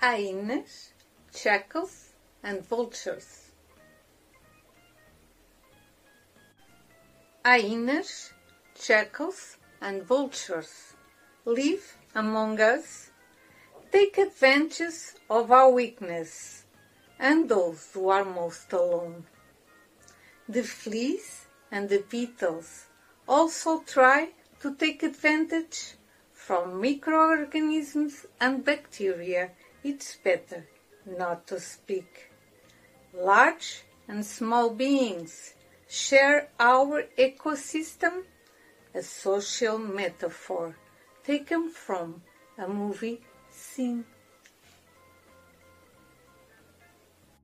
hyenas, jackals, and vultures. Hyenas, jackals, and vultures live among us, take advantage of our weakness and those who are most alone. The fleas and the beetles also try to take advantage from microorganisms and bacteria. It's better not to speak. Large and small beings share our ecosystem, a social metaphor taken from a movie scene.